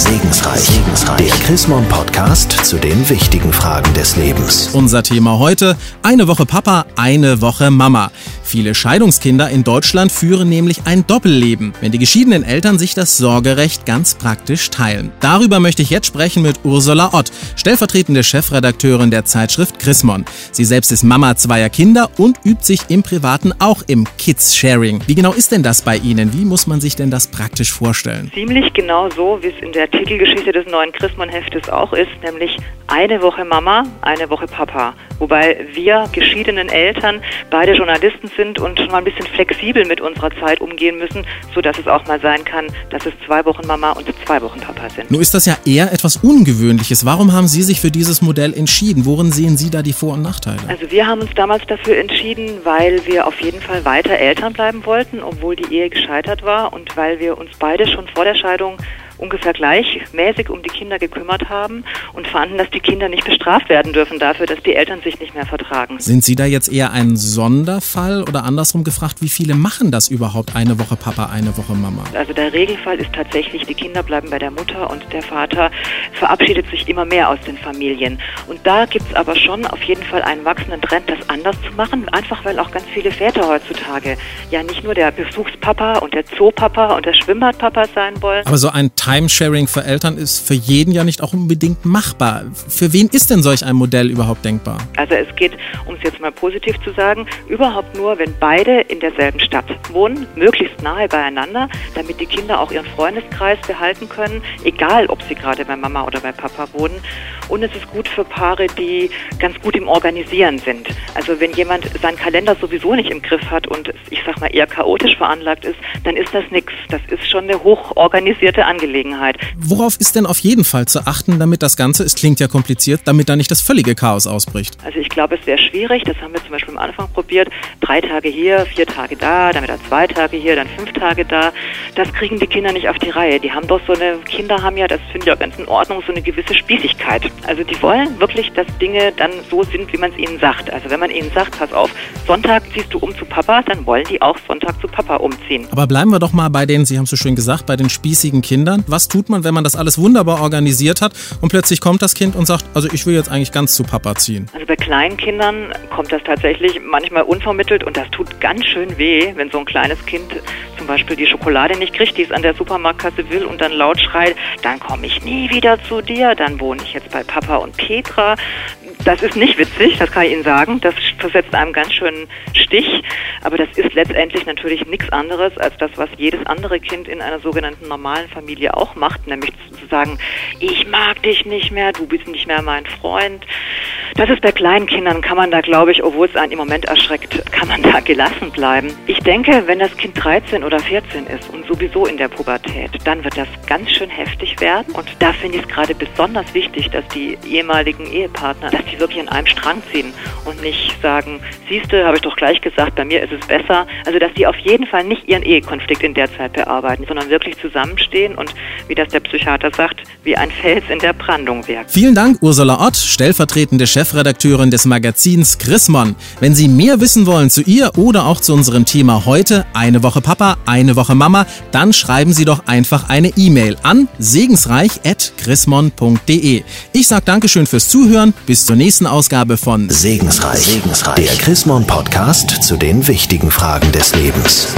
Segensreich. Segensreich. Der Chrismon Podcast zu den wichtigen Fragen des Lebens. Unser Thema heute: eine Woche Papa, eine Woche Mama. Viele Scheidungskinder in Deutschland führen nämlich ein Doppelleben, wenn die geschiedenen Eltern sich das Sorgerecht ganz praktisch teilen. Darüber möchte ich jetzt sprechen mit Ursula Ott, stellvertretende Chefredakteurin der Zeitschrift Chrismon. Sie selbst ist Mama zweier Kinder und übt sich im Privaten auch im Kids-Sharing. Wie genau ist denn das bei Ihnen? Wie muss man sich denn das praktisch vorstellen? Ziemlich genau so, wie es in der Titelgeschichte des neuen Chrismon-Heftes auch ist, nämlich eine Woche Mama, eine Woche Papa. Wobei wir geschiedenen Eltern beide Journalisten sind und schon mal ein bisschen flexibel mit unserer Zeit umgehen müssen, sodass es auch mal sein kann, dass es zwei Wochen Mama und zwei Wochen Papa sind. Nun ist das ja eher etwas Ungewöhnliches. Warum haben Sie sich für dieses Modell entschieden? Worin sehen Sie da die Vor- und Nachteile? Also wir haben uns damals dafür entschieden, weil wir auf jeden Fall weiter Eltern bleiben wollten, obwohl die Ehe gescheitert war und weil wir uns beide schon vor der Scheidung ungefähr gleichmäßig um die Kinder gekümmert haben und fanden, dass die Kinder nicht bestraft werden dürfen dafür, dass die Eltern sich nicht mehr vertragen. Sind Sie da jetzt eher ein Sonderfall oder andersrum gefragt, wie viele machen das überhaupt eine Woche Papa, eine Woche Mama? Also der Regelfall ist tatsächlich, die Kinder bleiben bei der Mutter und der Vater verabschiedet sich immer mehr aus den Familien. Und da gibt es aber schon auf jeden Fall einen wachsenden Trend, das anders zu machen, einfach weil auch ganz viele Väter heutzutage ja nicht nur der Besuchspapa und der Zoopapa und der Schwimmbadpapa sein wollen. Aber so ein Timesharing für Eltern ist für jeden ja nicht auch unbedingt machbar. Für wen ist denn solch ein Modell überhaupt denkbar? Also es geht, um es jetzt mal positiv zu sagen, überhaupt nur, wenn beide in derselben Stadt wohnen, möglichst nahe beieinander, damit die Kinder auch ihren Freundeskreis behalten können, egal ob sie gerade bei Mama oder bei Papa wohnen. Und es ist gut für Paare, die ganz gut im Organisieren sind. Also wenn jemand seinen Kalender sowieso nicht im Griff hat und ich sag mal eher chaotisch veranlagt ist, dann ist das nichts. Das ist schon eine hochorganisierte Angelegenheit. Worauf ist denn auf jeden Fall zu achten, damit das Ganze, es klingt ja kompliziert, damit da nicht das völlige Chaos ausbricht? Also ich glaube, es wäre schwierig. Das haben wir zum Beispiel am Anfang probiert. Drei Tage hier, vier Tage da, dann wieder zwei Tage hier, dann fünf Tage da. Das kriegen die Kinder nicht auf die Reihe. Die haben doch so eine, Kinder haben ja, das finde ich auch ganz in Ordnung, so eine gewisse Spießigkeit. Also die wollen wirklich, dass Dinge dann so sind, wie man es ihnen sagt. Also wenn man ihnen sagt, pass auf, Sonntag ziehst du um zu Papa, dann wollen die auch Sonntag zu Papa umziehen. Aber bleiben wir doch mal bei den, Sie haben es so schön gesagt, bei den spießigen Kindern. Was tut man, wenn man das alles wunderbar organisiert hat und plötzlich kommt das Kind und sagt, also ich will jetzt eigentlich ganz zu Papa ziehen? Also bei kleinen Kindern kommt das tatsächlich manchmal unvermittelt und das tut ganz schön weh, wenn so ein kleines Kind zum Beispiel die Schokolade nicht kriegt, die es an der Supermarktkasse will und dann laut schreit, dann komme ich nie wieder zu dir, dann wohne ich jetzt bei Papa und Petra. Das ist nicht witzig, das kann ich Ihnen sagen. Das versetzt einem ganz schönen Stich. Aber das ist letztendlich natürlich nichts anderes als das, was jedes andere Kind in einer sogenannten normalen Familie auch macht, nämlich zu sagen, ich mag dich nicht mehr, du bist nicht mehr mein Freund. Das ist bei kleinen Kindern, kann man da, glaube ich, obwohl es einen im Moment erschreckt, kann man da gelassen bleiben. Ich denke, wenn das Kind 13 oder 14 ist und sowieso in der Pubertät, dann wird das ganz schön heftig werden. Und da finde ich es gerade besonders wichtig, dass die ehemaligen Ehepartner, dass die wirklich an einem Strang ziehen und nicht sagen, siehste, habe ich doch gleich gesagt, bei mir ist es besser. Also, dass die auf jeden Fall nicht ihren Ehekonflikt in der Zeit bearbeiten, sondern wirklich zusammenstehen und, wie das der Psychiater sagt, wie ein Fels in der Brandung wirken. Vielen Dank, Ursula Ott, stellvertretende Chefredakteurin des Magazins Chrismon. Wenn Sie mehr wissen wollen zu ihr oder auch zu unserem Thema heute, eine Woche Papa, eine Woche Mama, dann schreiben Sie doch einfach eine E-Mail an segensreich.chrismon.de. Ich sage Dankeschön fürs Zuhören. Bis zur nächsten Ausgabe von Segensreich. Segensreich. Der Chrismon Podcast zu den wichtigen Fragen des Lebens.